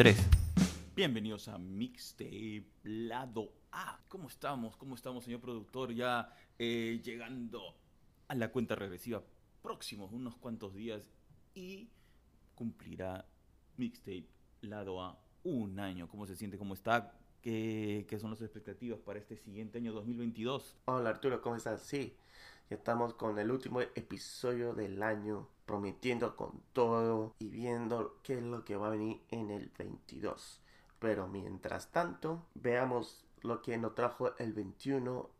3. Bienvenidos a Mixtape Lado A. ¿Cómo estamos? ¿Cómo estamos, señor productor? Ya eh, llegando a la cuenta regresiva próximos unos cuantos días y cumplirá Mixtape Lado A un año. ¿Cómo se siente? ¿Cómo está? ¿Qué, qué son las expectativas para este siguiente año 2022? Hola Arturo, ¿cómo estás? Sí, ya estamos con el último episodio del año, prometiendo con todo y viendo qué es lo que va a venir en el 22. Pero mientras tanto, veamos lo que nos trajo el 21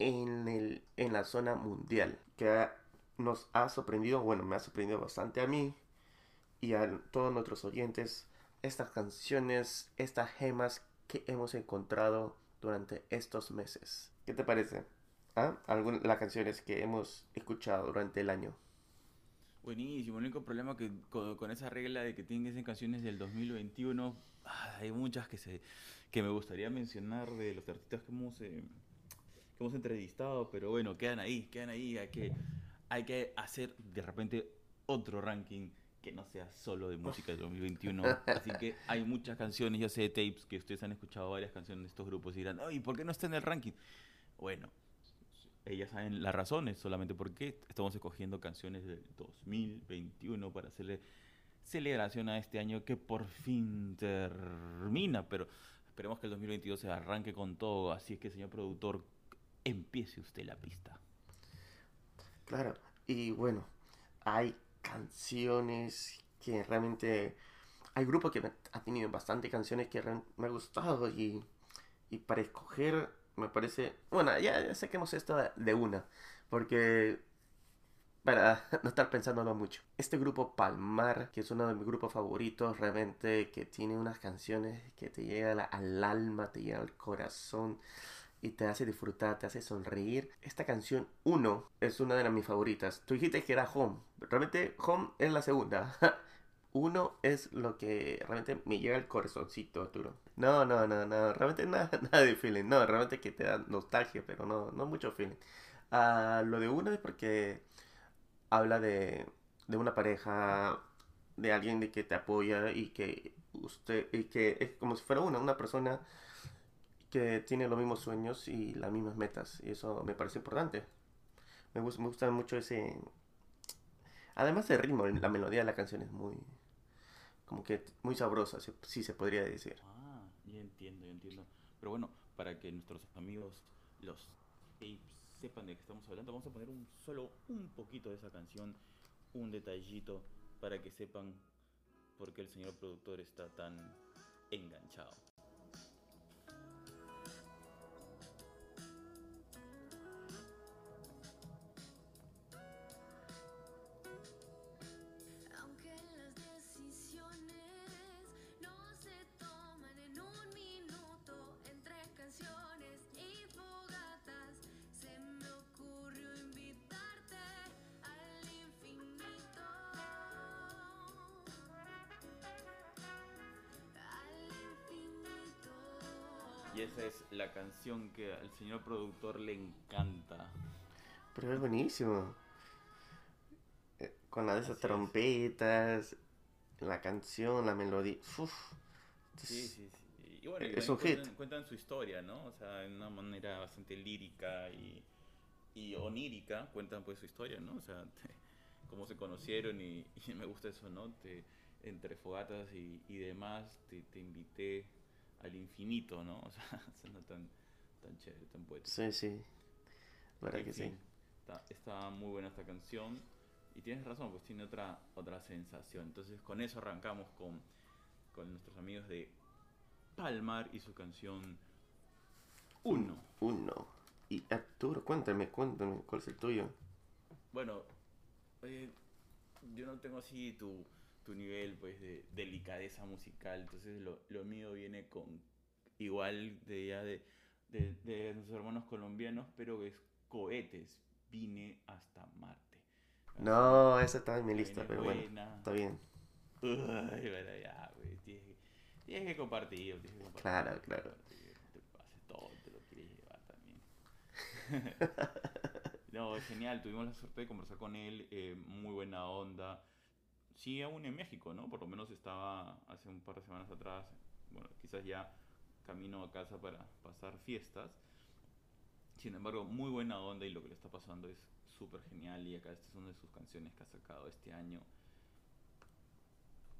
en, el, en la zona mundial, que nos ha sorprendido, bueno, me ha sorprendido bastante a mí y a todos nuestros oyentes, estas canciones, estas gemas que hemos encontrado durante estos meses. ¿Qué te parece? ¿Ah? Algunas las canciones que hemos escuchado durante el año. Buenísimo, el único problema que con, esa regla de que tienen que canciones del 2021, ah, hay muchas que se que me gustaría mencionar de los artistas que hemos eh, que hemos entrevistado, pero bueno, quedan ahí, quedan ahí, hay que hay que hacer de repente otro ranking que no sea solo de música del 2021. Así que hay muchas canciones, ya sé tapes, que ustedes han escuchado varias canciones de estos grupos y dirán, ¿y por qué no está en el ranking? Bueno, ellas saben las razones, solamente porque estamos escogiendo canciones del 2021 para hacerle celebración a este año que por fin termina, pero esperemos que el 2022 se arranque con todo, así es que señor productor, empiece usted la pista. Claro, y bueno, hay canciones que realmente... Hay grupos que han tenido bastante canciones que me han gustado y, y para escoger me parece... Bueno, ya, ya saquemos esto de una, porque para no estar pensándolo mucho. Este grupo Palmar, que es uno de mis grupos favoritos, realmente que tiene unas canciones que te llegan al alma, te llegan al corazón y te hace disfrutar, te hace sonreír. Esta canción 1 es una de mis favoritas. Tú dijiste que era Home. Realmente Home es la segunda. Uno es lo que realmente me llega al corazoncito, Arturo. No, no, no, no, realmente nada, nada de feeling. No, realmente que te da nostalgia, pero no, no mucho feeling. Ah, lo de uno es porque habla de, de una pareja, de alguien de que te apoya y que usted, y que es como si fuera una, una persona que tiene los mismos sueños y las mismas metas. Y eso me parece importante. Me gusta, me gusta mucho ese... Además del ritmo, la melodía de la canción es muy, como que muy sabrosa, sí se podría decir. Ah, ya entiendo, ya entiendo. Pero bueno, para que nuestros amigos, los tapes, sepan de qué estamos hablando, vamos a poner un solo un poquito de esa canción, un detallito, para que sepan por qué el señor productor está tan enganchado. Y esa es la canción que al señor productor le encanta. Pero es buenísimo. Eh, con la de esas trompetas, la canción, la melodía. Uf. Sí, sí, sí. Y bueno, es un cuentan, hit. Cuentan su historia, ¿no? O sea, de una manera bastante lírica y, y onírica cuentan pues su historia, ¿no? O sea, cómo se conocieron y, me gusta eso, ¿no? Te, entre fogatas y, y demás, te, te invité al infinito, ¿no? O sea, suena tan, tan chévere, tan poético. Sí, sí. Verdad que sí. Está, muy buena esta canción. Y tienes razón, pues tiene otra, otra sensación. Entonces con eso arrancamos con, con nuestros amigos de Palmar y su canción Uno. Uno. Y Arturo, cuéntame, cuéntame, ¿cuál es el tuyo? Bueno, eh, yo no tengo así tu tu nivel pues de delicadeza musical. Entonces lo, lo mío viene con igual de ya de, de, de, nuestros hermanos colombianos, pero es cohetes. Vine hasta Marte. no, esa está en mi lista, pero bueno, está bien. Uy, bueno, ya, güey. Tienes, tienes, que compartir, tienes que compartir. Claro, claro. Te pase todo, te lo quieres llevar también. no, genial. Tuvimos la suerte de conversar con él. Eh, muy buena onda sí aún en México, ¿no? Por lo menos estaba hace un par de semanas atrás, bueno, quizás ya camino a casa para pasar fiestas. Sin embargo, muy buena onda y lo que le está pasando es súper genial y acá esta es una de sus canciones que ha sacado este año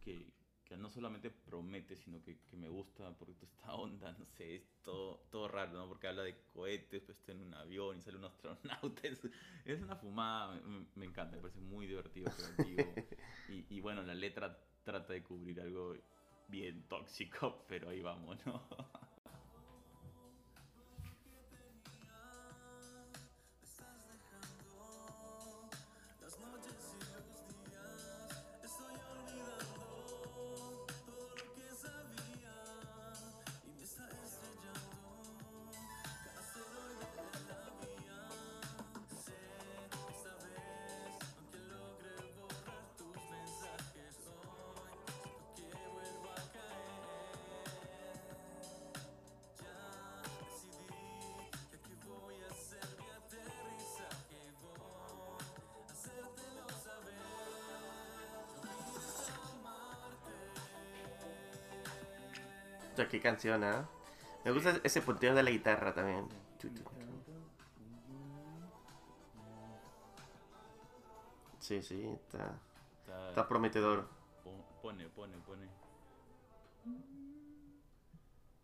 que, que no solamente promete, sino que, que, me gusta porque toda esta onda, no sé, es todo, todo raro, ¿no? Porque habla de cohetes, pues está en un avión y sale un astronauta, es, una fumada, me, encanta, me parece muy divertido, creativo. y bueno, la letra trata de cubrir algo bien tóxico, pero ahí vamos, ¿no? Qué canción, ¿eh? Me gusta ese punteo de la guitarra también. Sí, sí, está, está, prometedor. Pone, pone, pone.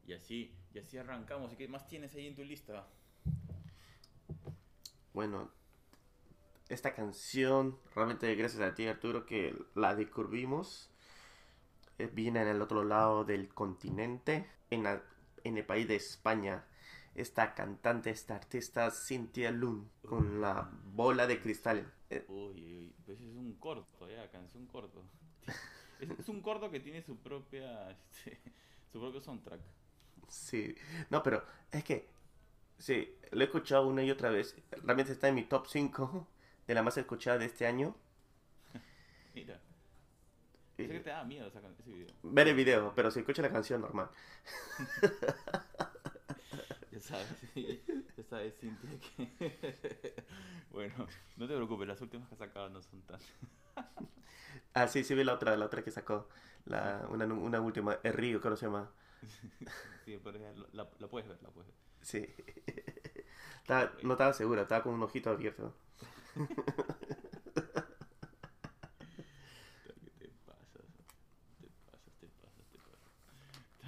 Y así, y así arrancamos. ¿Y qué más tienes ahí en tu lista? Bueno, esta canción, realmente gracias a ti Arturo que la descubrimos viene en el otro lado del continente, en, la, en el país de España. Esta cantante, esta artista Cynthia Lund, con la bola de cristal. Eh, uy, uy, pues es un corto, ya, canción corto. Es, es un corto que tiene su propia, este, su propio soundtrack. Sí, no, pero es que, sí, lo he escuchado una y otra vez. Realmente está en mi top 5 de la más escuchada de este año. Mira. Pensé que te da miedo ese video. Ver el video, pero si escucha la canción, normal. ya sabes, ya sabes, Cintia, que... bueno, no te preocupes, las últimas que ha sacado no son tan... ah, sí, sí vi la otra, la otra que sacó. La, una, una última, El Río, creo que se llama. sí, pero la, la, puedes ver, la puedes ver. Sí. estaba, no estaba segura, estaba con un ojito abierto.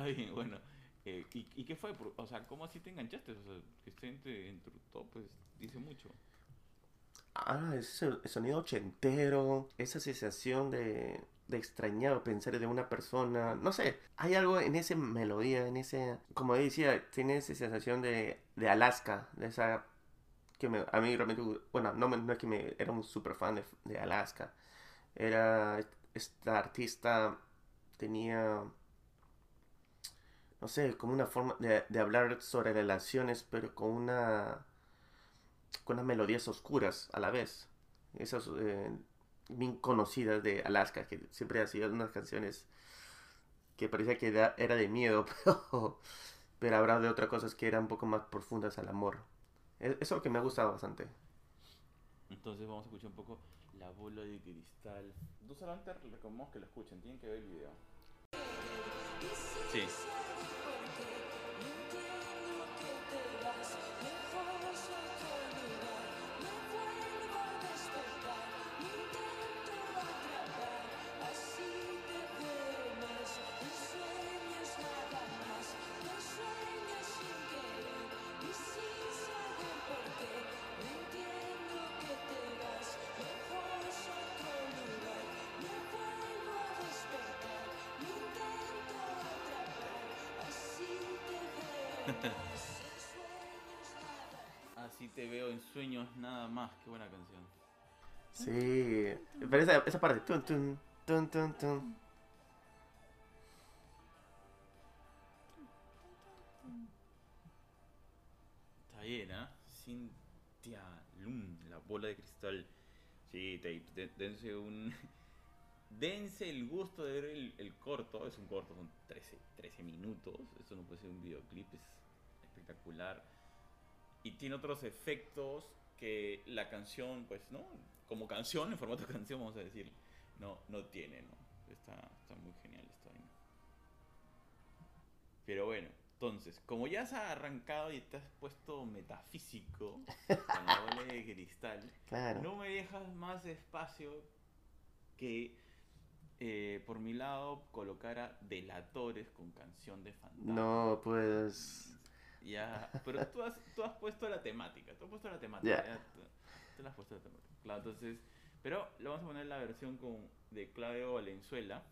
Está bien, bueno. Eh, ¿y, ¿y, qué fue? O sea, ¿cómo así te enganchaste? O sea, que esté entre, entre top, pues dice mucho. Ah, ese sonido ochentero, esa sensación de, de extrañar o pensar de una persona, no sé, hay algo en esa melodía, en ese, como decía, tiene esa sensación de, de Alaska, de esa, que me, a mí realmente, bueno, no, no es que me, era un super fan de, de Alaska, era, esta artista tenía no sé, como una forma de, de, hablar sobre relaciones, pero con una con unas melodías oscuras a la vez. Esas eh, bien conocidas de Alaska, que siempre ha sido unas canciones que parecía que da, era de miedo, pero, pero habrá de otras cosas que eran un poco más profundas al amor. Eso es lo que me ha gustado bastante. Entonces vamos a escuchar un poco La bola de cristal. No solamente recomendamos que lo escuchen, tienen que ver el video. Sí. Te veo en sueños nada más, qué buena canción. Sí, pero esa, esa parte, tun, tun, tun, tun, tun. Está bien, ¿eh? Cintia Lum, la bola de cristal. Sí, te, te, dense un... Dense el gusto de ver el, el, corto, es un corto, son 13, 13 minutos, eso no puede ser un videoclip, es espectacular. Y tiene otros efectos que la canción, pues, ¿no? Como canción, en formato de canción, vamos a decir, no, no tiene, ¿no? Está, está muy genial esta vaina. Pero bueno, entonces, como ya has arrancado y te has puesto metafísico con la bola de cristal, Claro. no me dejas más espacio que eh, por mi lado colocara Delatores con canción de fantasma. No, pues. Ya, pero tú has, tú has puesto la temática, tú has puesto la temática. Ya. ya, tú, tú le has puesto la temática. Claro, entonces, pero le vamos a poner la versión con, de Claudio Valenzuela.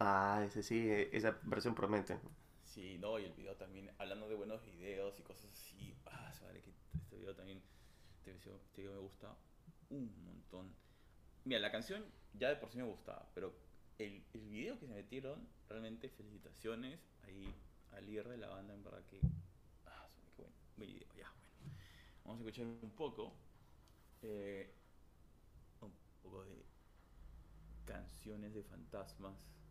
Ah, ese sí, eh, esa versión promete. Sí, no, y el video también, hablando de buenos videos y cosas así. Ah, vale que este video también, este video, este video me gusta un montón. Mira, la canción ya de por sí me gustaba, pero el, el video que se metieron, realmente felicitaciones ahí al líder de la banda, en verdad que. Ah, se vale, qué buen, buen video, ya, bueno. Vamos a escuchar un poco. eh, un poco de canciones de fantasmas.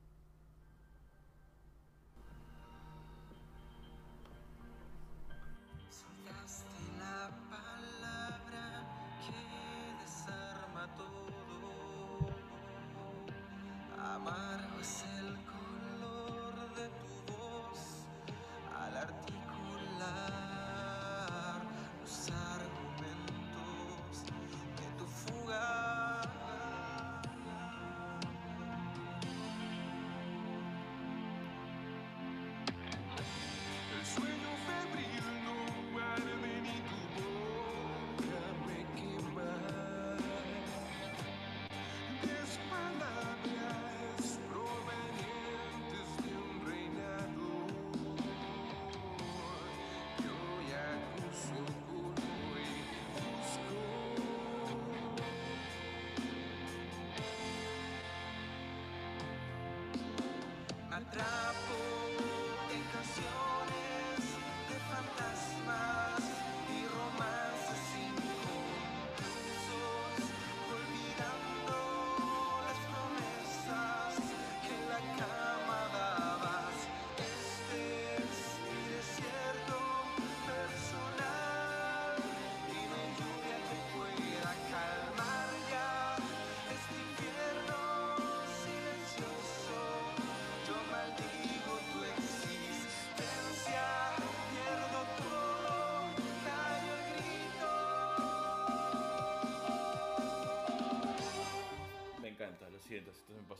Me atrapo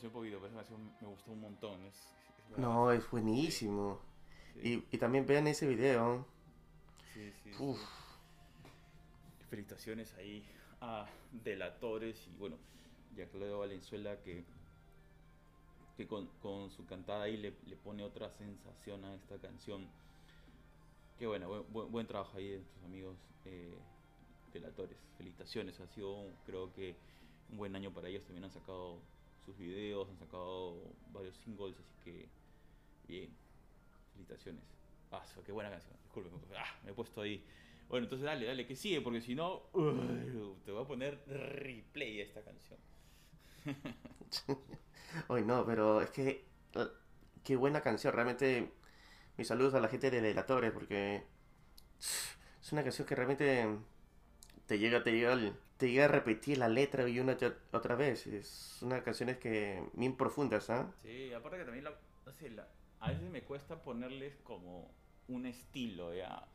un poquito, pero me gustó un montón. Es, es No, es buenísimo. Sí, Y, y también vean ese video. sí, sí. Felicitaciones ahí a Delatores y bueno, y a Claudio Valenzuela que, que con, con su cantada ahí le, le pone otra sensación a esta canción. Qué bueno, buen, buen, buen trabajo ahí de tus amigos eh, Delatores. Felicitaciones, ha sido creo que un buen año para ellos. También han sacado sus videos, han sacado varios singles, así que bien. Felicitaciones. Su- qué buena canción. Disculpe, ah, me he puesto ahí. Bueno, entonces dale, dale, que sigue, porque si no, uy, te voy a poner replay a esta canción. Hoy no, pero es que. eh, Qué buena canción. Realmente. Mis saludos a la gente de Delatores porque. Es una canción que realmente. Te llega, te llega, al- te llega a repetir la letra y una otra vez. Es una canciones que. Bien profundas, ¿ah? Sí, aparte que también la, no sé, la- a veces me cuesta ponerles como un estilo, ya.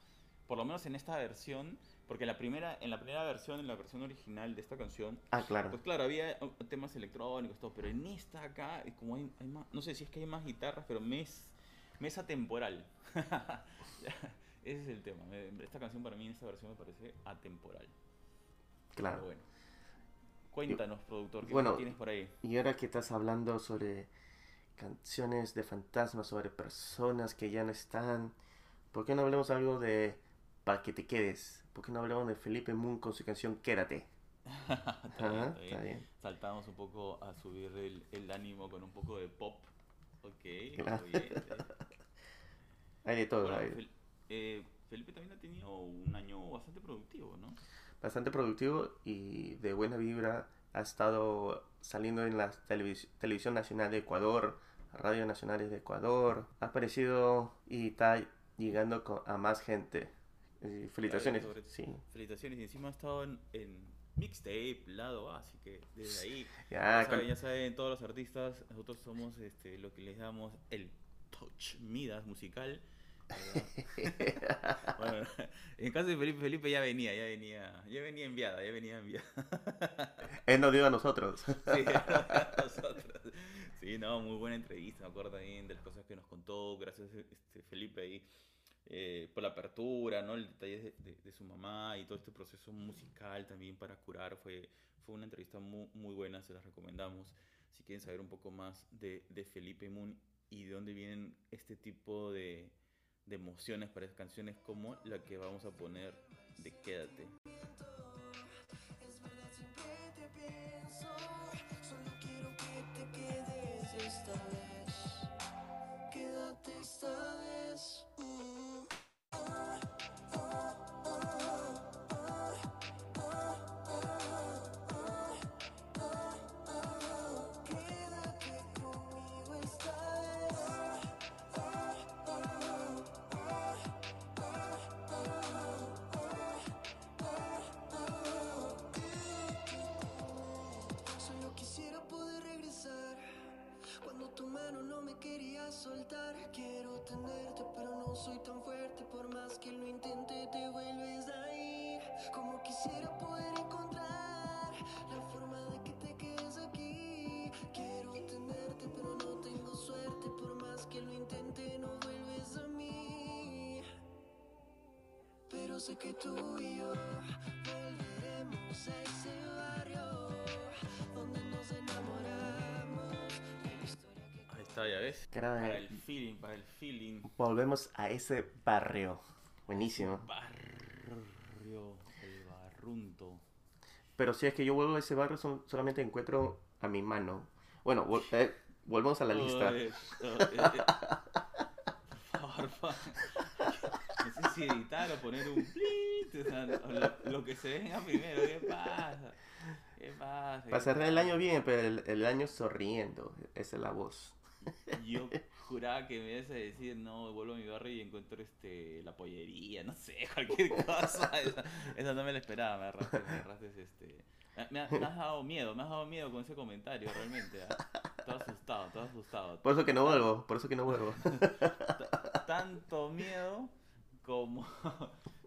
Por lo menos en esta versión, porque la primera, en la primera versión, en la versión original de esta canción, Ah, claro. Pues claro, había uh, temas electrónicos, todo, pero en esta acá, eh, como hay, hay más, no sé si es que hay más guitarras, pero me es, me es atemporal. Ese es el tema. Esta canción para mí en esta versión me parece atemporal. Claro. bueno. Cuéntanos, productor, ¿qué Bueno, tienes por ahí? Y ahora que estás hablando sobre canciones de fantasmas, sobre personas que ya no están, ¿por qué no hablemos algo de Pa' que te quedes? ¿Por qué no hablamos de Felipe Moon con su canción Quédate? está bien, Ajá, está bien. está bien. Saltamos un poco a subir el, el ánimo con un poco de pop. Ok, Claro. muy bien. Hay de todo. Bueno, Fel- eh, Felipe también ha tenido un año bastante productivo, ¿no? Bastante productivo y de buena vibra. Ha estado saliendo en la televis- televisión nacional de Ecuador, Radio Nacionales de Ecuador. Ha aparecido y está llegando a más gente. Felicitaciones. Sí. Felicitaciones. Y encima ha estado en, en, mixtape, lado A, así que desde ahí, Ya, ya, con- saben, ya saben todos los artistas, nosotros somos este, lo que les damos el touch Midas musical. bueno, en caso de Felipe, Felipe ya venía, ya venía, ya venía enviada, ya venía enviada. Él nos dio a nosotros. Sí, nosotros. Sí, no, muy buena entrevista, me acuerdo también de las cosas que nos contó, gracias este, Felipe ahí, eh, por la apertura, ¿no? El detalle de, de- de su mamá y todo este proceso musical también para curar, fue, fue una entrevista muy, muy buena, se las recomendamos. Si quieren saber un poco más de, de Felipe Moon y de dónde vienen este tipo de, de emociones para esas canciones como la que vamos a poner de Quédate. Soltar. Quiero tenerte, pero no soy tan fuerte. Por más que lo intente, te vuelves a ir. Como quisiera poder encontrar la forma de que te quedes aquí. Quiero tenerte, pero no tengo suerte. Por más que lo intente, no vuelves a mí. Pero sé que tú y yo volveremos a ese ves. Para el feeling, para el feeling. Volvemos a ese barrio. Buenísimo. Barrio, el barrunto. Pero si es que yo vuelvo a ese barrio, son- solamente encuentro a mi mano. Bueno, vol- eh, volvemos a la lista. Eh, eh, Por favor, por favor. No sé si editar o poner un plit, o sea, lo, lo que se venga primero. ¿Qué pasa? ¿Qué pasa? ¿Qué Para cerrar el año bien, pero el, el año sonriendo. Esa es la voz. Yo juraba que me ibas a decir, no, vuelvo a mi barrio y encuentro este la pollería, no sé, cualquier cosa. Esa, esa no me la esperaba, me agarraste, me agarraste, este. Me, ha- me has dado miedo, me has dado miedo con ese comentario, realmente. ¿ah? Todo asustado, todo asustado. Por eso que no vuelvo, por eso que no vuelvo. Tanto miedo como,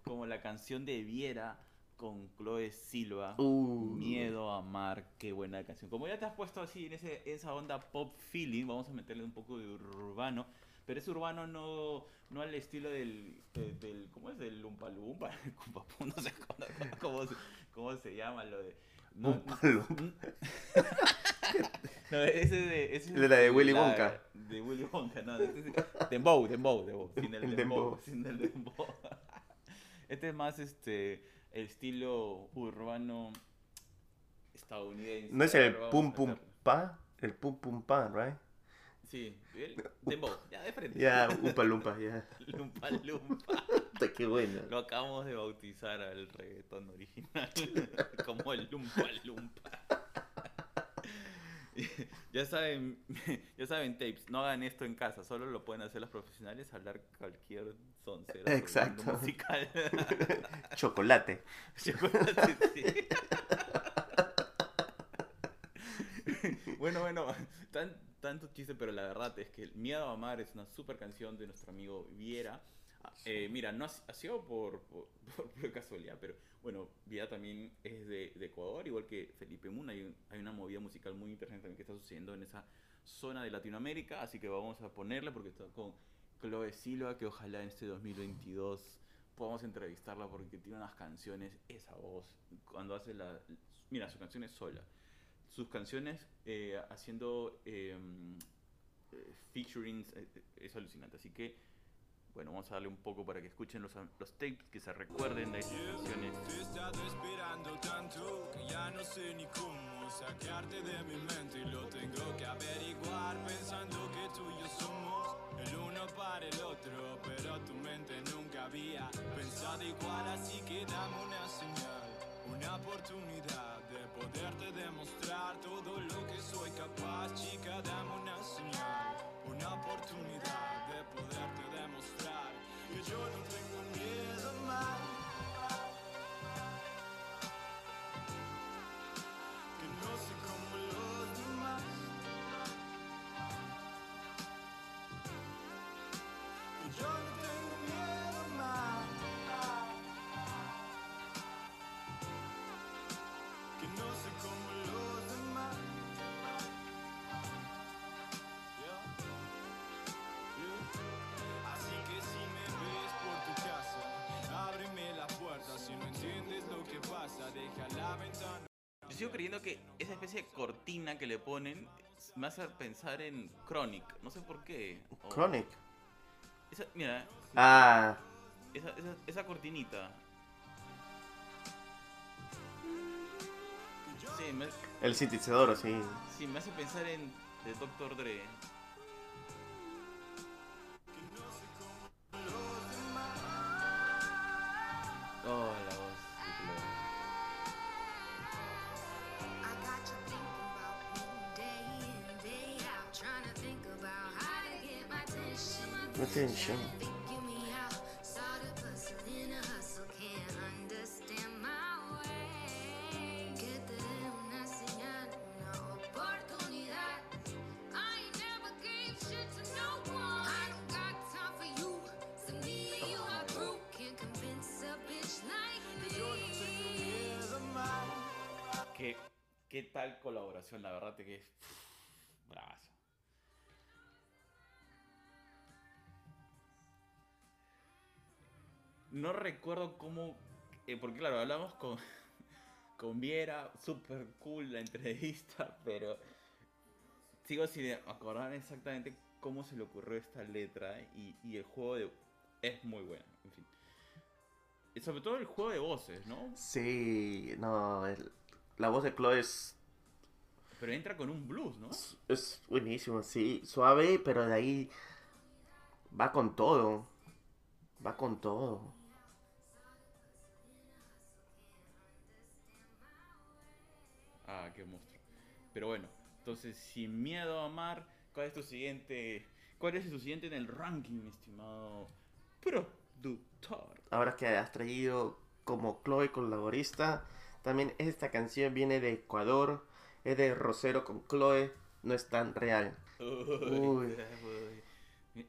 como la canción de Viera con Chloe Silva. Uh. Miedo a amar, qué buena canción. Como ya te has puesto así en ese, esa onda pop feeling, vamos a meterle un poco de urbano. Pero es urbano no, no al estilo del, de- del ¿cómo es? Del Lumpa Lumpa, no sé cómo, cómo se, cómo se llama lo de... No, Lumpa Lumpa. no, ese de, ese De la de Willy la- Wonka. De Willy Wonka, no. Este es, Dembow, Dembow, Dembow. Sin el, El Dembow. dembow. Sin el Dembow. Este es más este el estilo urbano estadounidense. No es el pum pum pa, el pum pum pa, right? Sí, el Dembow. Ya de frente. Ya, upa lumpa, ya. Lumpa Lumpa. Qué bueno. Lo acabamos de bautizar al reggaetón original como el Lumpa Lumpa. Ya saben, ya saben, tapes, no hagan esto en casa, solo lo pueden hacer los profesionales, hablar cualquier soncera Exacto. musical. Chocolate. Chocolate, sí. bueno, bueno, tan, tanto chiste, pero la verdad es que Miedo a Amar es una super canción de nuestro amigo Viera. Ah, eh, mira, no ha, ha sido por, por, por casualidad, pero bueno, Viera también es de, Ecuador, igual que Felipe Muna. Hay, hay una movida musical muy interesante también que está sucediendo en esa zona de Latinoamérica, así que vamos a ponerle porque está con Chloe Silva, que ojalá en este 2022 podamos entrevistarla porque tiene unas canciones, esa voz, cuando hace la... Mira, su canción es sola. Sus canciones eh, haciendo eh, eh, featurings eh, eh, es alucinante. Así que, bueno, vamos a darle un poco para que escuchen los, los tapes, que se recuerden de esas canciones. Te he estado esperando tanto que ya no sé ni cómo sacarte de mi mente y lo tengo que averiguar pensando que tú y yo somos el uno para el otro, pero tu mente nunca había pensado igual, así que dame una señal, una oportunidad de poderte demostrar todo lo que soy capaz, chica, dame una señal, una oportunidad de poderte demostrar que yo no tengo miedo más. Que no sé cómo lo especie de cortina que le ponen me hace pensar en Chronic. No sé por qué. O- Chronic. Esa, mira, Ah, esa, esa, esa cortinita. Sí me, el sintetizador, sí. sí, me hace pensar en de Dr. Dre. 变形。No recuerdo cómo, eh, porque claro, hablamos con, con Viera, super cool la entrevista, pero sigo sin acordar exactamente cómo se le ocurrió esta letra y, y el juego de, es muy bueno, en fin. Y sobre todo el juego de voces, ¿no? Sí, no, el- la voz de Chloe es, Pero entra con un blues, ¿no? es buenísima, sí. Suave, pero de ahí va con todo. Va con todo. Pero bueno, entonces, sin miedo a amar, ¿cuál es tu siguiente? ¿Cuál es tu siguiente en el ranking, mi estimado productor? Ahora que has traído como Chloe colaborista, también esta canción viene de Ecuador, es de Rosero con Chloe, no es tan real. Uy. uy.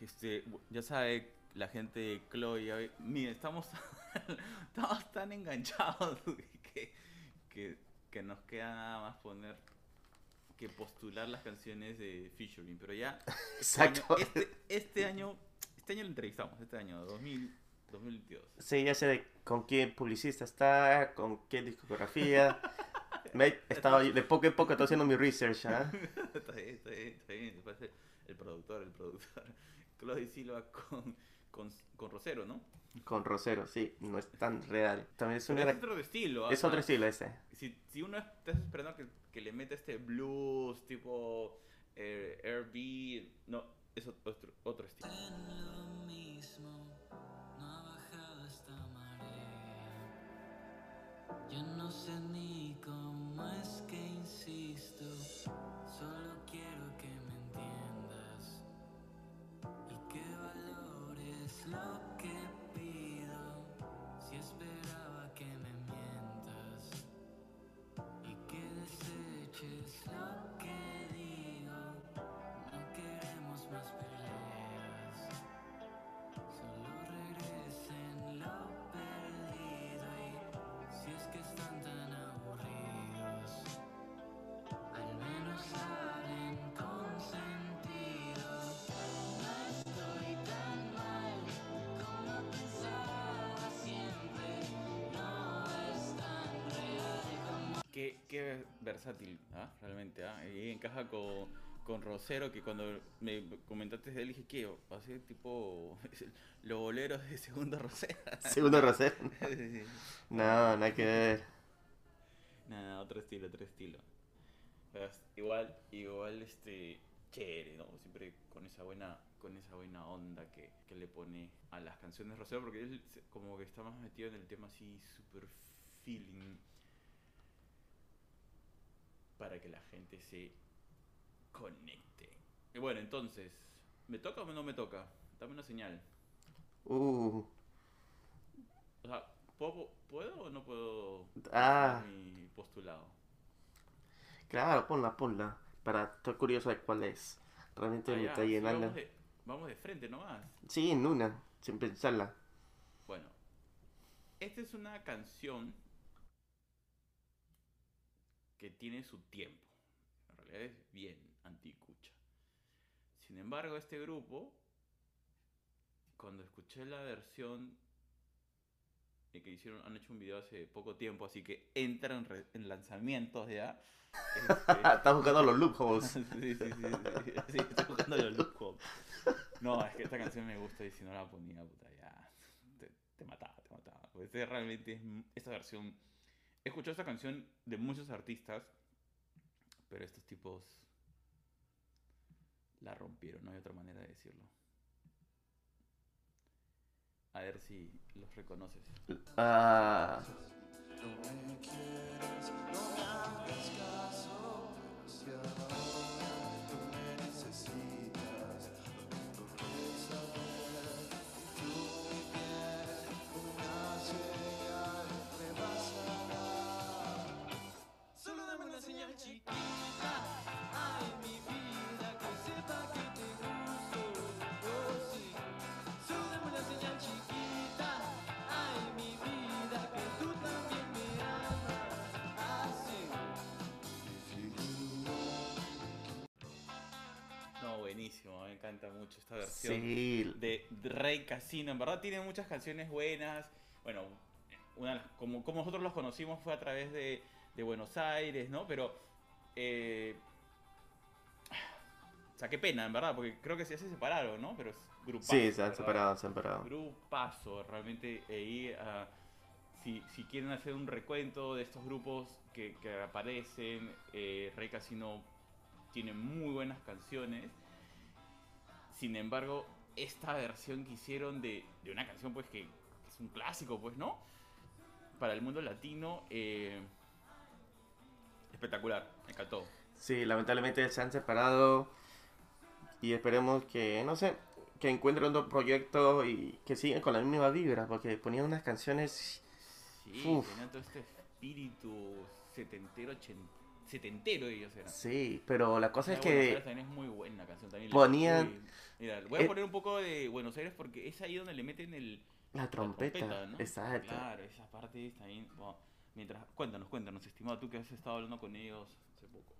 Este, ya sabe la gente de Chloe, mire, estamos, estamos tan enganchados que, que, que nos queda nada más poner que postular las canciones de Featuring, pero ya Exacto. Este, este año, este año lo entrevistamos, este año, 2000, 2022. Sí, ya sé de con qué publicista está, con qué discografía. Me he estado de poco en poco estoy haciendo mi research, ¿ah? está bien, está bien, está bien. el productor, el productor. Chloe Silva con, con, con Rosero, ¿no? Con Rosero, sí, no es tan real. También es, una- es otro estilo. ¿ah? es otro estilo ese. Si, si uno está esperando que, que le meta este blues tipo eh, R&B, no, es otro, otro estilo. En lo mismo, no ha bajado esta marea. Ya no sé ni cómo es que insisto, solo quiero Versátil, ¿ah? Realmente, ¿ah? Y encaja con, con Rosero, que cuando me comentaste de él dije, ¿qué? Va a ser tipo los boleros de segundo Rosero. Segundo Rosero. No, nada que ver. Nada, otro estilo, otro estilo. Verás, Igual, igual, este, chévere, ¿no? Siempre con esa buena, con esa buena onda que, que le pone a las canciones Rosero, porque él como que está más metido en el tema así, super feeling, para que la gente se conecte. Y bueno, entonces, ¿me toca o no me toca? Dame una señal. Uh, O sea, ¿puedo, ¿puedo o no puedo Ah. mi postulado? claro, ponla, ponla. Para, estoy curioso de cuál es. Realmente Ah, me ya, está llenando. vamos, de, vamos de frente nomás. Sí, en una, sin pensarla. Bueno, esta es una canción que tiene su tiempo. En realidad es bien anticucha. Sin embargo, este grupo, cuando escuché la versión que hicieron, han hecho un video hace poco tiempo, así que entran en, re- en lanzamientos ya. Este, Estás buscando los loopholes. sí, sí, sí, sí, sí, estoy buscando los lujos. No, es que esta canción me gusta y si no la ponía, puta, ya, te, te mataba, te mataba. Pues este realmente es, esta versión, he escuchado esta canción de muchos artistas, pero estos tipos la rompieron, no hay otra manera de decirlo. A ver si los reconoces. Ah, encanta mucho esta versión. sí. de Rey Casino. En verdad tiene muchas canciones buenas. Bueno, una, como, como nosotros los conocimos fue a través de, de Buenos Aires, ¿no? Pero... Eh, o sea, qué pena, en verdad, porque creo que sí se separaron, ¿no? Pero es grupazo. Sí, se han separado, se han separado. Grupazo, realmente. Ahí, ah, si, si quieren hacer un recuento de estos grupos que, que aparecen, eh, Rey Casino tiene muy buenas canciones. Sin embargo, esta versión que hicieron de, de una canción, pues que, que es un clásico, pues, ¿no? Para el mundo latino, eh, espectacular, me encantó. Sí, lamentablemente se han separado y esperemos que, no sé, que encuentren otro proyecto y que sigan con la misma vibra, porque ponían unas canciones... Sí, tenían todo este espíritu setentero, ochen- setentero ellos eran. Sí, pero la cosa es La que... También es muy buena canción. También ponían- mira, voy a eh, poner un poco de Buenos Aires porque es ahí donde le meten el, La la trompeta, ¿no? exacto. Claro, esa parte está ahí. Mientras, cuéntanos, cuéntanos, estimado, tú que has estado hablando con ellos hace poco.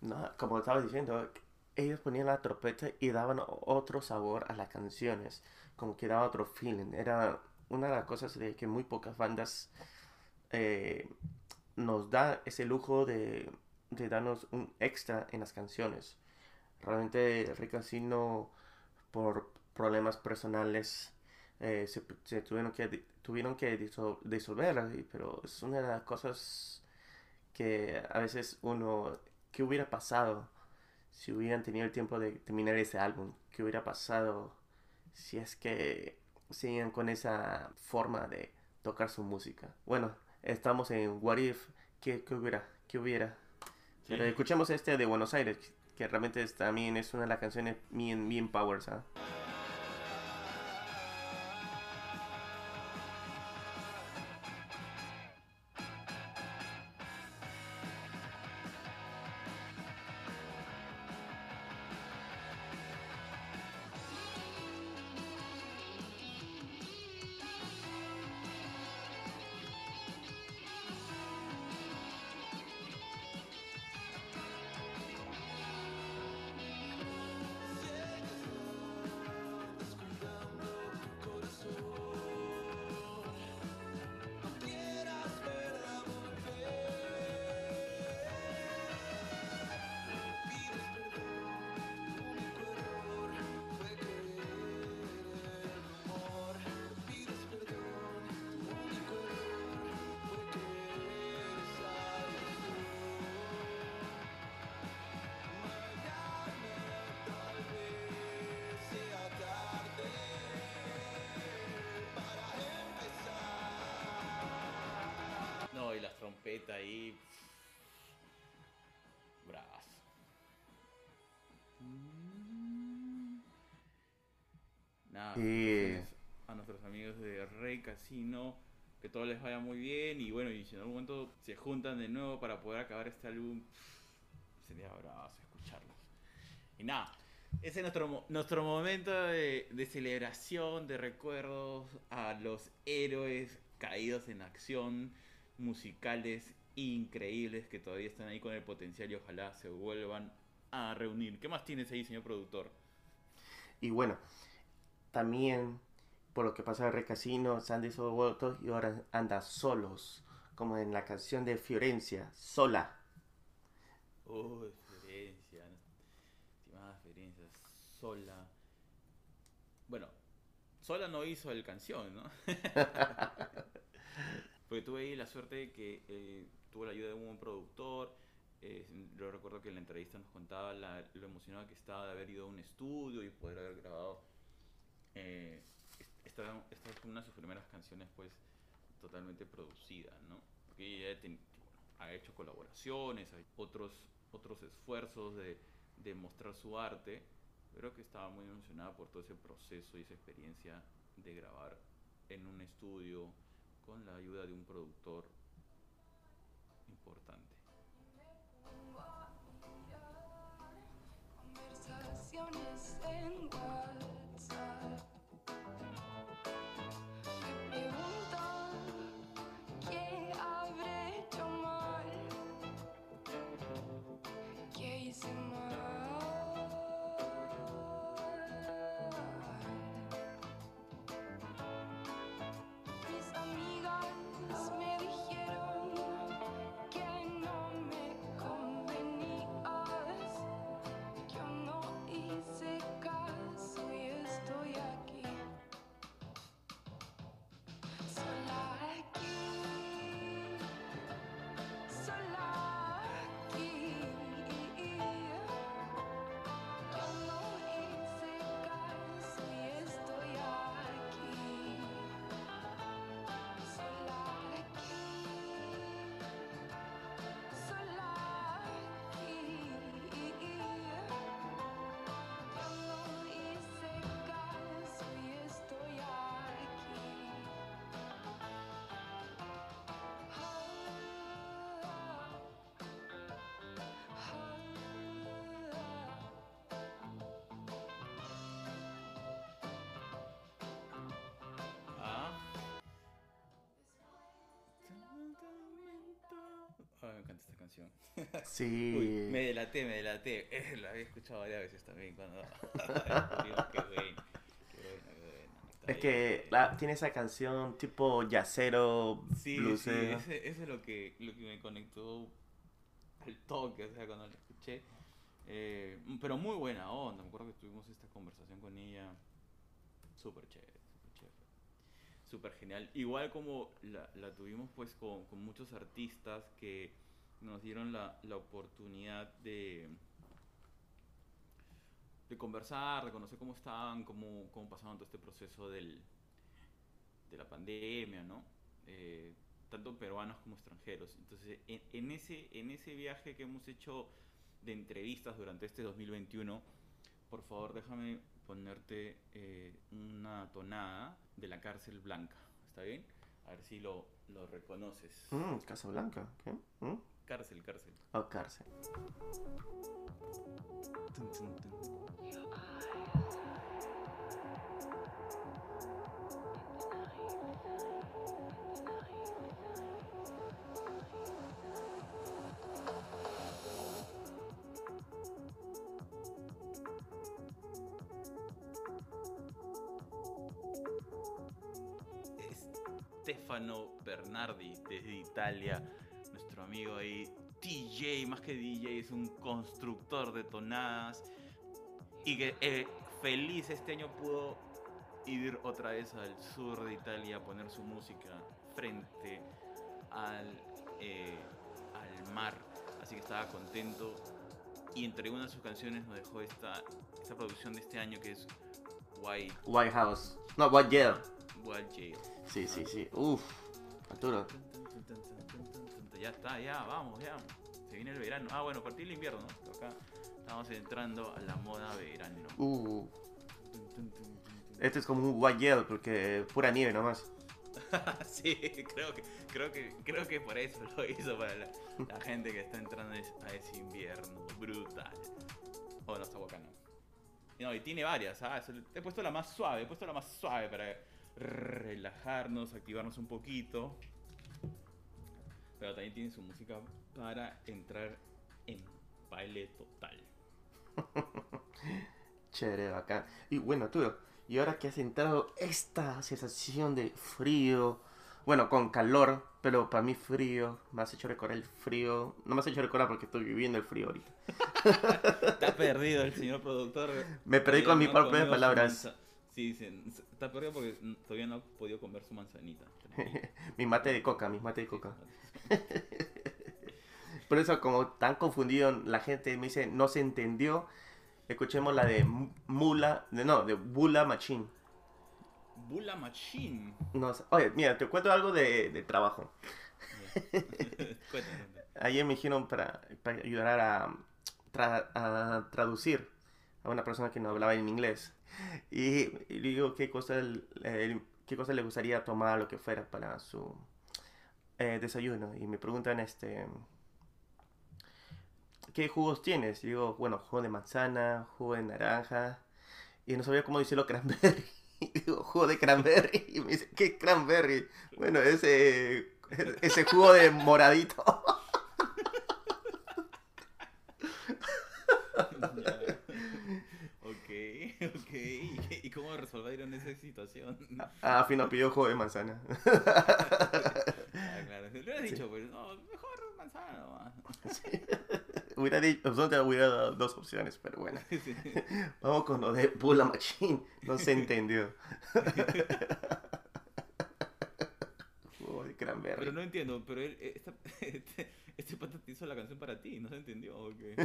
No, como estaba diciendo, ellos ponían la trompeta y daban otro sabor a las canciones, como que daba otro feeling. Era una de las cosas de que muy pocas bandas eh, nos da ese lujo de, de darnos un extra en las canciones. Realmente Rick Casino, por problemas personales, eh, se, se tuvieron que, tuvieron que disol- disolver, pero es una de las cosas que a veces uno ¿qué hubiera pasado si hubieran tenido el tiempo de terminar ese álbum? ¿Qué hubiera pasado si es que seguían con esa forma de tocar su música? Bueno, estamos en What If, ¿qué, qué hubiera? ¿Qué hubiera? Pero escuchemos este de Buenos Aires, que realmente es- también es una de las canciones bien, bien powers, ¿ah? Trompetas ahí. Bravas. Nada, Sí. a nuestros amigos de Rey Casino. Que todo les vaya muy bien. Y bueno, y si en algún momento se juntan de nuevo para poder acabar este álbum, sería bravazo escucharlos. Y nada, ese es nuestro, nuestro momento de, de celebración, de recuerdos a los héroes caídos en acción, musicales increíbles que todavía están ahí con el potencial y ojalá se vuelvan a reunir. ¿Qué más tienes ahí, señor productor? Y bueno, también por lo que pasa en Recasino, Sandy Soboto y ahora anda solos, como en la canción de Fiorencia, sola. Uy, Ferencia. Estimada Ferencia, sola. Bueno, sola no hizo el canción, ¿no? Porque tuve ahí la suerte de que eh, tuvo la ayuda de un buen productor. Eh, yo recuerdo que en la entrevista nos contaba la- lo emocionado que estaba de haber ido a un estudio y poder haber grabado. eh, esta, esta fue una de sus primeras canciones, pues, totalmente producida, ¿no? Porque ella ten- bueno, ha hecho colaboraciones, hay otros, otros esfuerzos de, de mostrar su arte, pero que estaba muy emocionada por todo ese proceso y esa experiencia de grabar en un estudio con la ayuda de un productor importante. Ah, me encanta esta canción. Sí. Uy, me delaté, me delaté. Eh, la había escuchado varias veces también cuando qué bueno, qué bueno, Es que la- tiene esa canción tipo yacero, Sí, sí, ese es lo que, lo que me conectó al toque, o sea, cuando la escuché. Eh, pero muy buena onda, me acuerdo que tuvimos esta conversación con ella. Súper chévere. Súper genial. Igual como la, tuvimos pues con, muchos artistas que nos dieron la, la oportunidad de, de conversar, de conocer cómo estaban, cómo, cómo pasaban todo este proceso del, de la pandemia, ¿no? Eh, tanto peruanos como extranjeros. Entonces, en, en ese, en ese viaje que hemos hecho de entrevistas durante este 2021, por favor déjame ponerte eh, una tonada de la cárcel blanca, ¿está bien? A ver si lo, lo reconoces. Mm, Casablanca. ¿Qué? ¿Mm? Cárcel, cárcel. Oh, cárcel. Tun, tun, tun. Stefano Bernardi desde Italia, nuestro amigo ahí, DJ, más que DJ, es un constructor de tonadas y que eh, feliz este año pudo ir otra vez al sur de Italia a poner su música frente al, eh, al mar, así que estaba contento y entre una de sus canciones nos dejó esta, esta producción de este año que es White, White House. No, White Jail. Wild Jail. Sí, sí, sí. Uf. Arturo. Ya está, ya, vamos, ya. Se viene el verano. Ah, bueno, a partir del invierno, ¿no? Acá estamos entrando a la moda verano. Uh. Este es como un White Jail porque pura nieve nomás. sí, creo que, creo que, creo que por eso lo hizo para la, la gente que está entrando a ese invierno brutal. Oh, no está bacano. No, y tiene varias, ¿ah? He puesto la más suave, he puesto la más suave para relajarnos, activarnos un poquito. Pero también tiene su música para entrar en baile total. Chévere, bacán. Y bueno, Arturo, Y ahora que has entrado esta sensación de frío, bueno, con calor, pero para mí frío, me has hecho recordar el frío. No me has hecho recordar porque estoy viviendo el frío ahorita. Está perdido el señor productor. Me perdí con mis propias palabras. Sí, se- está perdido porque todavía no ha podido comer su manzanita. Mi mate de coca, mi mate de coca. Por eso, como tan confundido, la gente me dice, no se entendió. Escuchemos la de Mula, de, no, de Bula Machine. Bula Machine. No oye, mira, te cuento algo de, de trabajo. Ayer me dijeron para, para ayudar a, tra- a traducir a una persona que no hablaba en inglés. Y, y digo qué cosa, qué cosa le gustaría tomar, lo que fuera, para su eh, desayuno. Y me preguntan, este, ¿qué jugos tienes? Y digo, bueno, jugo de manzana, jugo de naranja. Y no sabía cómo decirlo cranberry. Y digo, jugo de cranberry. Y me dice, ¿qué cranberry? Bueno, ese, ese jugo de moradito. Ya. Ok, ok. ¿Y qué- ¿Y cómo resolvieron esa situación? Ah, Fino pidió jugo de manzana. Ah, claro. Le hubieras dicho, pues, no, mejor manzana nomás. hubiera dicho, nosotros hubiera dado dos opciones, pero bueno. Sí. Vamos con lo de Bula Machine. No se entendió. de cranberry. Pero no entiendo, pero él, esta, este, este pata te hizo la canción para ti, ¿no se entendió? ¿O qué?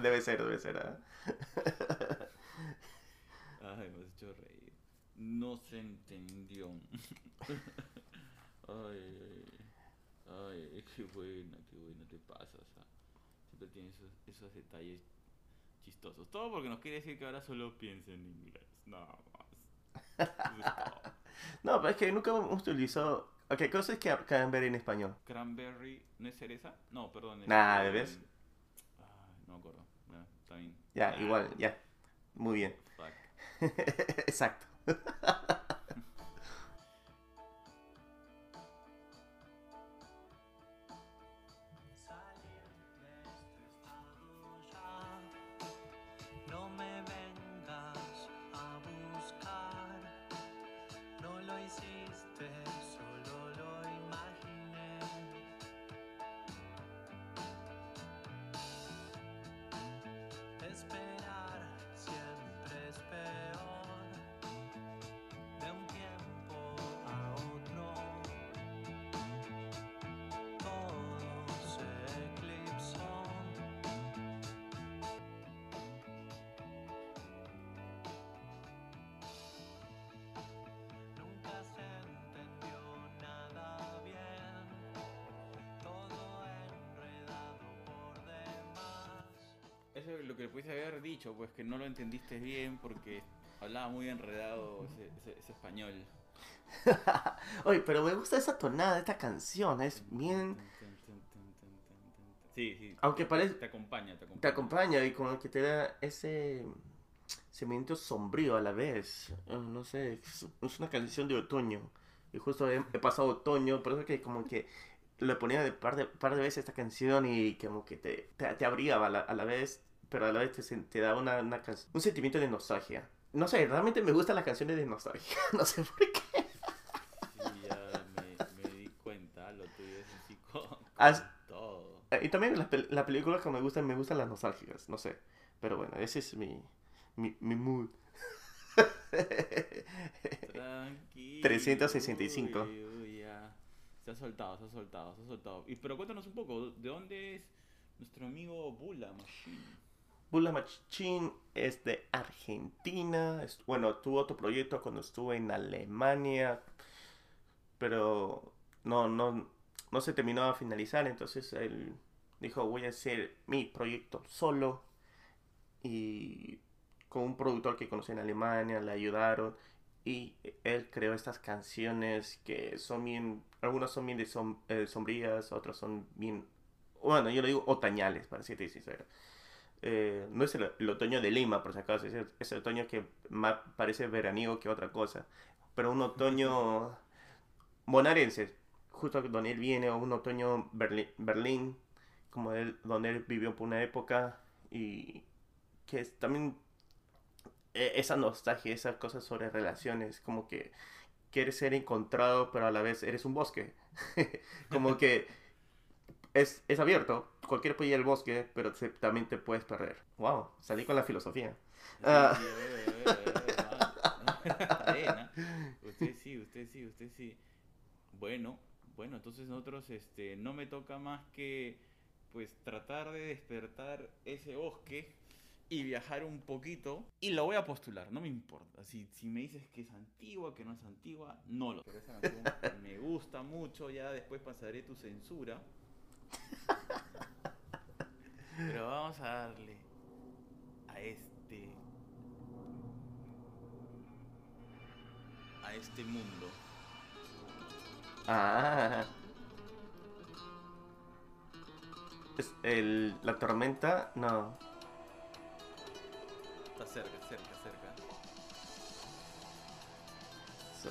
Debe ser, debe ser. ¿ah? Has hecho reír. No se entendió. Ay, ay, ay, qué buena, qué buena te pasas. ah. Siempre tienes esos, esos detalles chistosos. Todo porque nos quiere decir que ahora solo piensa en inglés. Nada más. No, pero es que nunca hemos utilizado. Ok, ¿qué cosa es que cranberry en español? Cranberry, ¿no es cereza? No, perdón. eh, ¿ves? Ay, no me acuerdo. Ya, está bien. Ya, Ah, igual, ya. Muy bien. Exacto. Eso es lo que le pudiese haber dicho, pues que no lo entendiste bien porque hablaba muy enredado ese, ese- ese español. Oye, pero me gusta esa tonada de esta canción. Es bien. Sí, sí. Aunque parece. Te acompaña, te acompaña. Te acompaña y como que te da ese sentimiento sombrío a la vez. Eh, No sé, es, es una canción de otoño. Y justo he, he pasado otoño, por eso que como que le ponía de par de, par de veces esta canción y como que te, te, te abrigaba a la, a la vez, pero a la vez te, te da una, una un sentimiento de nostalgia. No sé, realmente me gustan las canciones de nostalgia. No sé por qué. Sí, ya me, me di cuenta, lo tuyo es así con, todo. Eh, Y también las, las películas que me gustan, me gustan las nostálgicas, no sé. Pero bueno, ese es mi, mi, mi mood. Tranquilo. 365. uy, uy, ya. Se ha soltado, se ha soltado, se ha soltado. Y, pero cuéntanos un poco, ¿de dónde es nuestro amigo Bula Machine? Bula Machín es de Argentina. Bueno, tuvo otro proyecto cuando estuve en Alemania. Pero no, no, no se terminó a finalizar. Entonces él dijo, voy a hacer mi proyecto solo. Y con un productor que conocí en Alemania, le ayudaron. Y él creó estas canciones que son bien, algunas son bien de som- eh, sombrías, otras son bien, bueno, yo le digo otañales, para serte sincero. Eh, no es el, otoño de Lima, por si acaso, es el, es otoño que más parece veraniego que otra cosa. Pero un otoño bonaerense, justo donde él viene, o un otoño Berli- Berlín, como donde él vivió por una época, y que es también e- esa nostalgia, esas cosas sobre relaciones, como que quieres ser encontrado, pero a la vez eres un bosque. como que es, es abierto, cualquiera puede ir al bosque, pero se- también te puedes perder. Wow, salí con la filosofía. Usted sí, usted sí, usted sí. Bueno, bueno, entonces nosotros, este, no me toca más que, pues, tratar de despertar ese bosque y viajar un poquito. Y lo voy a postular, no me importa. Si, si me dices que es antigua, que no es antigua, no lo. Pero esa canción me gusta mucho, ya después pasaré tu censura. Pero vamos a darle a este a este mundo. Ah. Es el, la tormenta, no. Está cerca, cerca, cerca.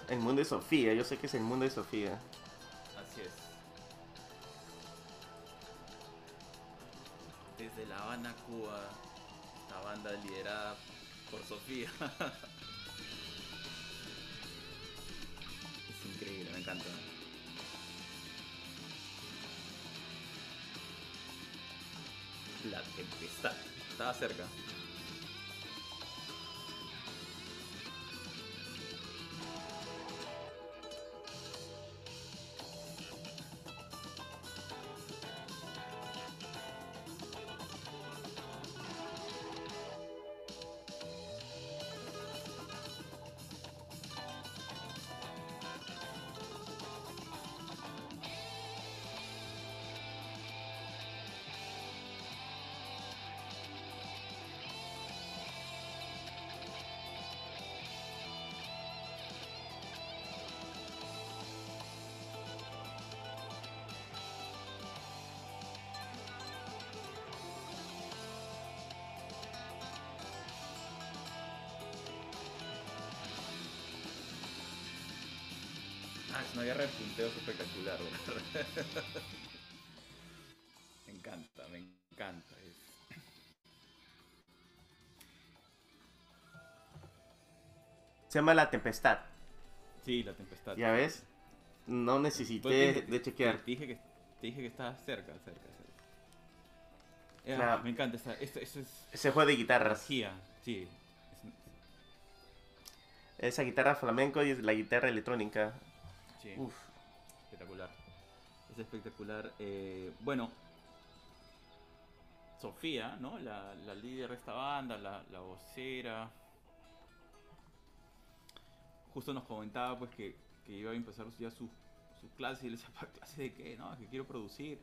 El mundo de Sofía, yo sé que es el mundo de Sofía. La Habana, Cuba, esta banda liderada por Sofía. es increíble, me encanta. La tempestad. Estaba cerca. Ah, es una guerra de punteos espectacular, ¿verdad? me encanta, me encanta. es- Se llama La Tempestad. Sí, la tempestad. ¿Ya ves? No Pues necesité te- de chequear. Te dije que, te dije que estaba cerca, cerca, cerca. Eh, Claro. Me encanta, esto es Ese juego de guitarras. energía, sí. Es- Esa guitarra flamenco y la guitarra electrónica. Sí. Uf. Espectacular. Es espectacular. Eh, bueno, Sofía, ¿no? La, la líder de esta banda, la, la vocera. Justo nos comentaba pues que, que iba a empezar ya sus su clases y le decía, ¿para clase de qué? No, que quiero producir.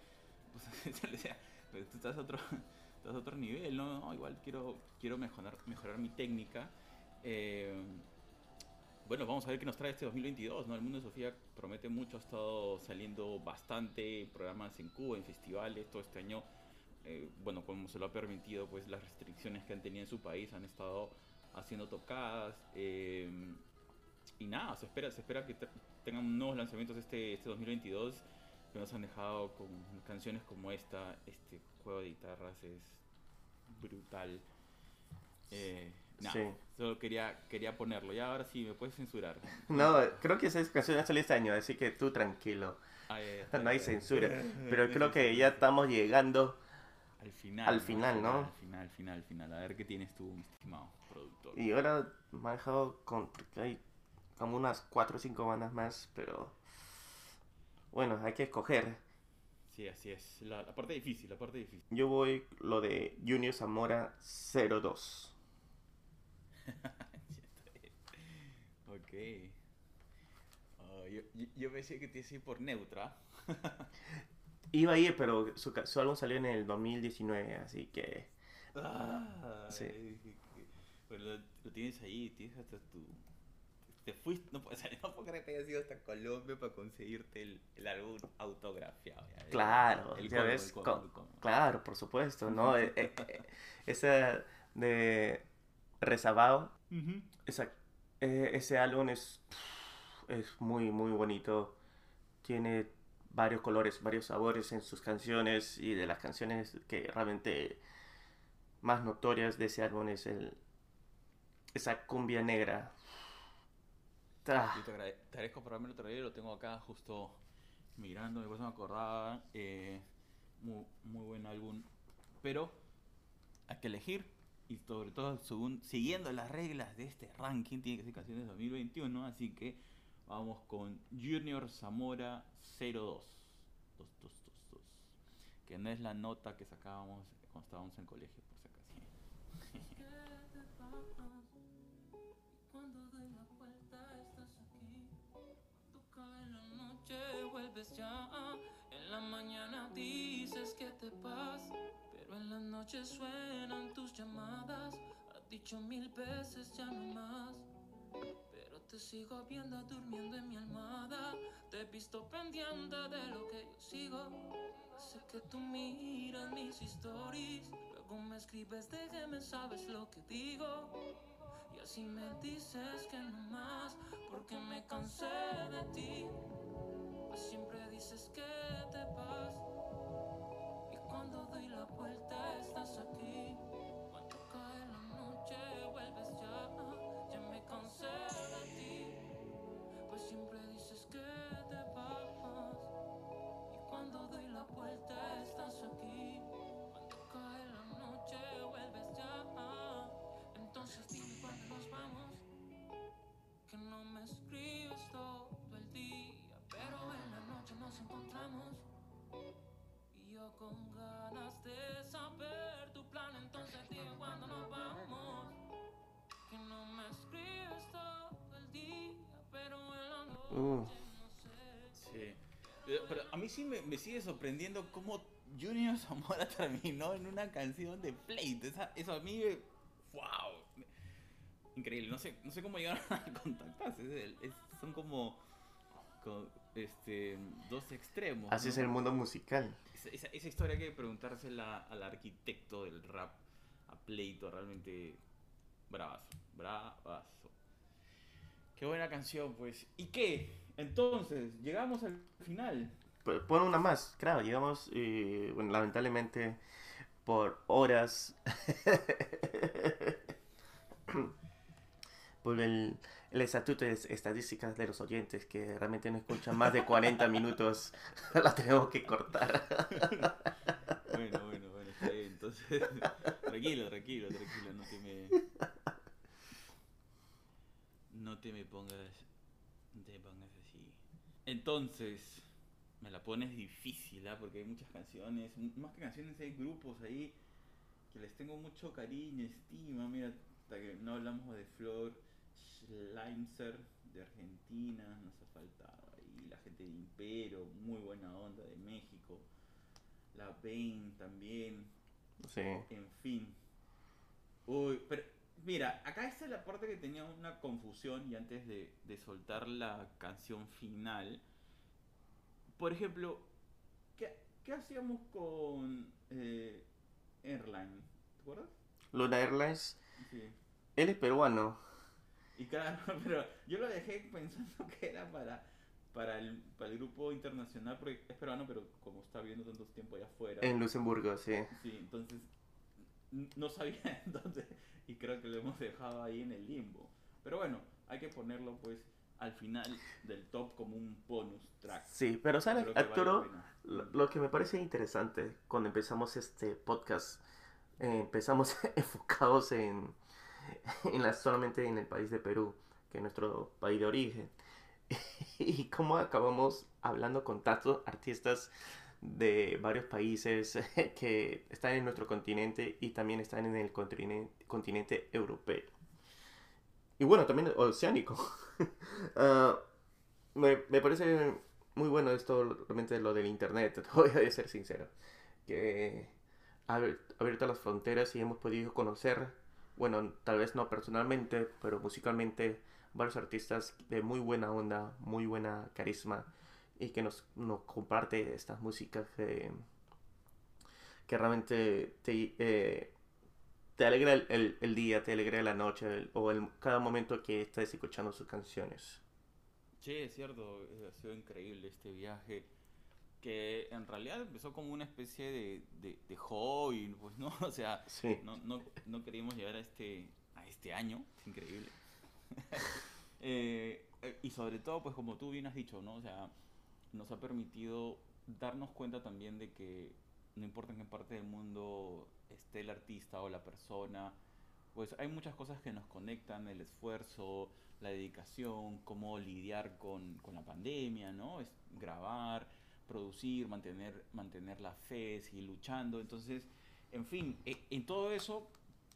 Pues, le decía, "Pero tú estás a otro, estás a otro nivel, ¿no? No, igual quiero, quiero mejorar, mejorar mi técnica. Eh, bueno, vamos a ver qué nos trae este 2022, ¿no? El mundo de Sofía promete mucho, ha estado saliendo bastante en programas en Cuba, en festivales, todo este año, eh, bueno, como se lo ha permitido, pues las restricciones que han tenido en su país han estado haciendo tocadas, eh, y nada, se espera, se espera que te- tengan nuevos lanzamientos este, este 2022, que nos han dejado con canciones como esta, este juego de guitarras es brutal. Eh, nada, Sí. solo quería, quería ponerlo. Ya ahora sí, me puedes censurar. No, creo que esa canción salió este año, así que tú tranquilo. Ah, No hay censura. Pero creo que ya estamos llegando. Al final. al final, ¿no? Al final, al final, al final. A ver qué tienes tú, mi estimado productor. Y ahora me ha dejado con. hay como unas 4 o 5 bandas más, pero. Bueno, hay que escoger. Sí, así es. La, la parte difícil, la parte difícil. Yo voy lo de Junior Zamora 02. ok. Ah, yo, yo, pensé que te iba a ir por neutra. Iba a ir, pero su, su álbum salió en el 2019, así que. Ah, sí. Bueno, lo, lo tienes ahí, tienes hasta tu. Te fuiste, no, puedo- o sea, no puedo creer que hayas ido hasta Colombia para conseguirte el, el álbum autografiado. Claro, el ves. el colmo. Claro, por supuesto, ¿no? Eh, eh, eh, esa de Rezabao, Ujú. esa, eh, ese álbum es, es muy, muy bonito. Tiene varios colores, varios sabores en sus canciones y de las canciones que realmente más notorias de ese álbum es el, esa cumbia negra. Ah, te, agrade- te agradezco por haberme lo traído, lo tengo acá justo mirando, después me acordaba. eh, muy, muy buen álbum. Pero hay que elegir, y sobre todo según, siguiendo las reglas de este ranking, tiene que ser canciones de 2021. Así que vamos con Junior Zamora 02. 2222, que no es la nota que sacábamos cuando estábamos en colegio, por si acaso. vuelves ya en la mañana dices que te vas pero en la noche suenan tus llamadas has dicho mil veces ya no más pero te sigo viendo durmiendo en mi almohada te he visto pendiente de lo que yo sigo Sé que tú miras mis stories, luego me escribes de que me sabes lo que digo. Y así me dices que no más, porque me cansé de ti. Siempre dices que te vas. Cuando doy la vuelta estás aquí. Con ganas de saber tu plan, entonces dime cuándo nos vamos. Que no me escribes todo el día, pero en la noche Uh. no sé. Sí. Pero, pero a mí sí me, me sigue sorprendiendo cómo Junior Zamora terminó en una canción de Plate. Esa- eso a mí, wow. Increíble. No sé, no sé cómo llegaron a contactarse. Es es- son como, co- este, dos extremos. así ¿no? es el mundo musical. Esa, esa- esa historia hay que preguntársela al arquitecto del rap, a Pleito, realmente bravazo, bravazo. Qué buena canción, pues. ¿Y qué? Entonces, llegamos al final. P- Pon una más, claro, llegamos, eh, bueno, lamentablemente, por horas, por el, el estatuto de estadísticas de los oyentes, que realmente no escuchan más de 40 minutos, la tenemos que cortar. Bueno, bueno, bueno, está bien. Entonces, tranquilo, tranquilo, tranquilo, no te me. No te me pongas. No te me pongas así. Entonces, me la pones difícil, ¿ah? Porque hay muchas canciones. Más que canciones, hay grupos ahí que les tengo mucho cariño, estima. Mira, hasta que no hablamos de Flor Schleimser de Argentina, nos ha faltado ahí. La gente de Impero, muy buena onda de México. La Bane también. Sí, En fin. Uy, pero mira, acá está la parte que tenía una confusión y antes de, de soltar la canción final. Por ejemplo, ¿qué, qué hacíamos con eh, Airline? ¿Te acuerdas? Luna Airlines, Sí. él es peruano, Y claro, pero yo lo dejé pensando que era para, para, el, para el grupo internacional, porque es peruano, pero como está viviendo tanto tiempo allá afuera. en Luxemburgo, sí. Sí, entonces no sabía entonces y creo que lo hemos dejado ahí en el limbo. Pero bueno, hay que ponerlo pues al final del top como un bonus track. Sí, pero ¿sabes, vale Arturo? pena. Lo, lo que me parece interesante cuando empezamos este podcast, eh, empezamos enfocados en, en la, solamente en el país de Perú, que es nuestro país de origen. Y cómo acabamos hablando con tantos artistas de varios países que están en nuestro continente y también están en el continente, continente europeo. Y bueno, también oceánico. Ah, me, me parece muy bueno esto, realmente lo del internet, te voy a ser sincero. Que ha abierto las fronteras y hemos podido conocer, bueno, tal vez no personalmente, pero musicalmente, varios artistas de muy buena onda, muy buena carisma y que nos, nos comparte estas músicas que, que realmente te, eh, te alegra el, el- día, te alegra la noche el- o cada momento que estés escuchando sus canciones. Sí, es cierto, eh, ha sido increíble este viaje que en realidad empezó como una especie de, de, de hobby, pues no, o sea, Sí. no, no, no queríamos llegar a este, a este año, increíble. Eh, eh, y sobre todo, pues como tú bien has dicho, ¿no? O sea, nos ha permitido darnos cuenta también de que no importa en qué parte del mundo esté el artista o la persona, pues hay muchas cosas que nos conectan, el esfuerzo, la dedicación, cómo lidiar con, con la pandemia, ¿no? Es grabar, producir, mantener, mantener la fe, seguir luchando. Entonces, en fin, e- en todo eso,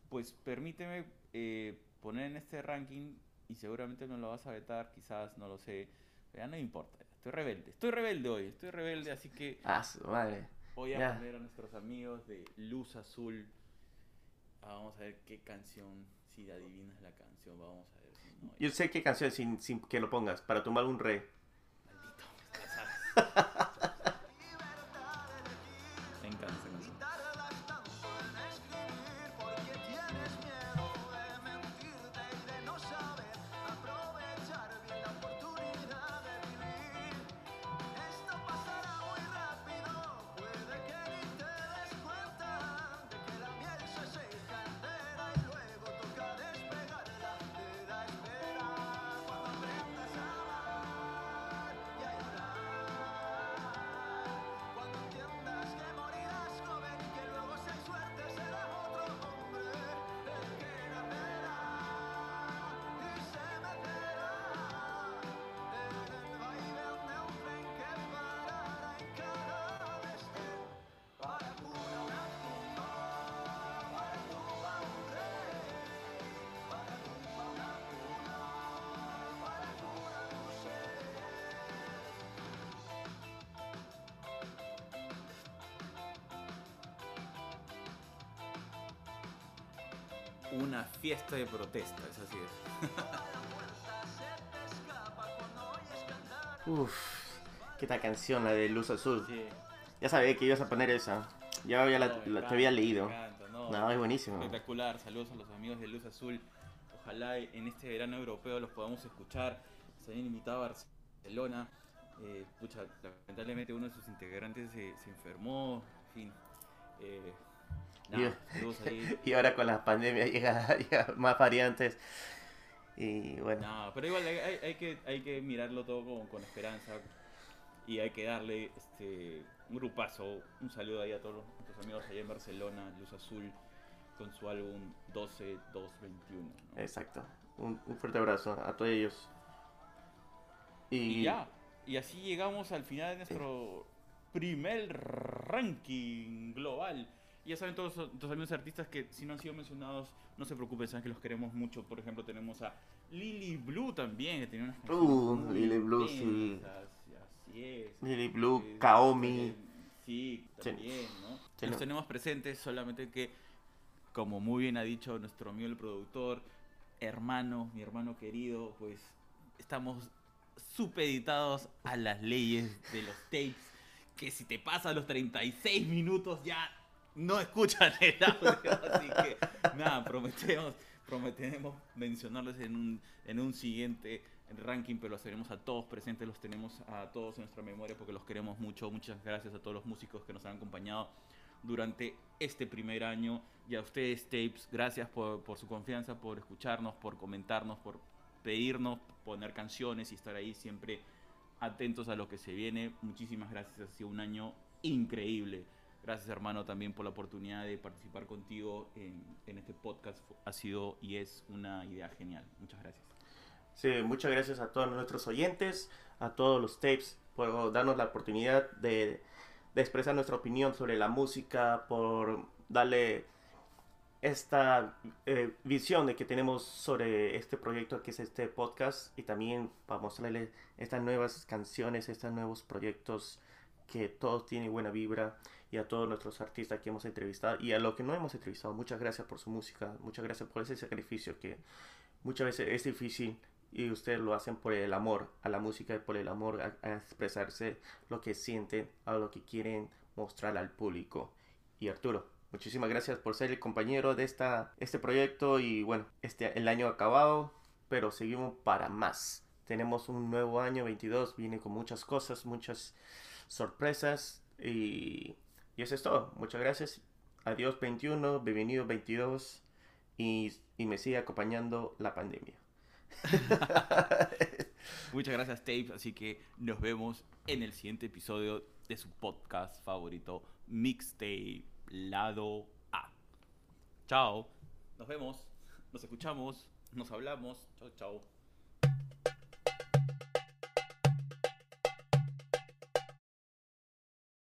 pues permíteme eh, poner en este ranking, y seguramente me lo vas a vetar, quizás, no lo sé, ya no me importa. Estoy rebelde, estoy rebelde hoy, estoy rebelde, así que Ah, madre. voy a Ya. poner a nuestros amigos de Luz Azul. Ah, vamos a ver qué canción, si adivinas la canción, vamos a ver si no. Yo sé qué canción sin, sin que lo pongas, para tumbar un rey. Maldito, Una fiesta de protesta, es así es. Uf, qué tal canción la de Luz Azul. Sí. Ya sabía que ibas a poner esa. Ya, ya la, No, me la- te había leído. encanta, no, No, es buenísimo. Espectacular, saludos a los amigos de Luz Azul. Ojalá en este verano europeo los podamos escuchar. Se habían invitado a Barcelona. Eh, pucha, lamentablemente uno de sus integrantes se, se enfermó. En fin. Eh, Y ahora con la pandemia llega, llega más variantes. Y bueno, No, pero igual hay, que, hay que mirarlo todo con, con esperanza. Y hay que darle este, un grupazo. Un saludo ahí a todos nuestros amigos allá en Barcelona, Luz Azul, con su álbum 12-221. ¿no? exacto. Un, un fuerte abrazo a todos ellos. Y, Y ya. Y así llegamos al final de nuestro primer ranking global. Y ya saben todos los amigos artistas que si no han sido mencionados, no se preocupen, saben que los queremos mucho. Por ejemplo, tenemos a Lily Blue también, que tiene unas canciones Uh, muy Lily Blue, sí. Así es. Lily Blue, Kaomi. Sí, Sí. también, ¿no? Sí, Los no. tenemos presentes, solamente que, como muy bien ha dicho nuestro amigo el productor, hermano, mi hermano querido, pues estamos supeditados a las leyes de los tapes, que si te pasan los 36 minutos ya no escuchan el audio, así que nada, prometemos, prometemos mencionarles en un, en un siguiente ranking, pero los tenemos a todos presentes, los tenemos a todos en nuestra memoria porque los queremos mucho. Muchas gracias a todos los músicos que nos han acompañado durante este primer año y a ustedes, Tapes, gracias por, por su confianza, por escucharnos, por comentarnos, por pedirnos poner canciones y estar ahí siempre atentos a lo que se viene. Muchísimas gracias, ha sido un año increíble. Gracias hermano también por la oportunidad de participar contigo en, en este podcast. Ha sido y es una idea genial. Muchas gracias. Sí, muchas gracias a todos nuestros oyentes, a todos los tapes, por darnos la oportunidad de, de expresar nuestra opinión sobre la música, por darle esta eh, visión de que tenemos sobre este proyecto que es este podcast y también para mostrarles estas nuevas canciones, estos nuevos proyectos que todos tienen buena vibra y a todos nuestros artistas que hemos entrevistado y a los que no hemos entrevistado. Muchas gracias por su música, muchas gracias por ese sacrificio que muchas veces es difícil y ustedes lo hacen por el amor a la música y por el amor a, a expresarse lo que sienten, a lo que quieren mostrar al público. Y Arturo, muchísimas gracias por ser el compañero de esta, este proyecto y bueno, este, el año acabado, pero seguimos para más. Tenemos un nuevo año 22, viene con muchas cosas, muchas sorpresas y, y eso es todo. Muchas gracias. Adiós 21, bienvenido 22 y, y me sigue acompañando la pandemia. Muchas gracias, Tape. Así que nos vemos en el siguiente episodio de su podcast favorito, Mixtape Lado A. Chao. Nos vemos. Nos escuchamos. Nos hablamos. Chao, chao.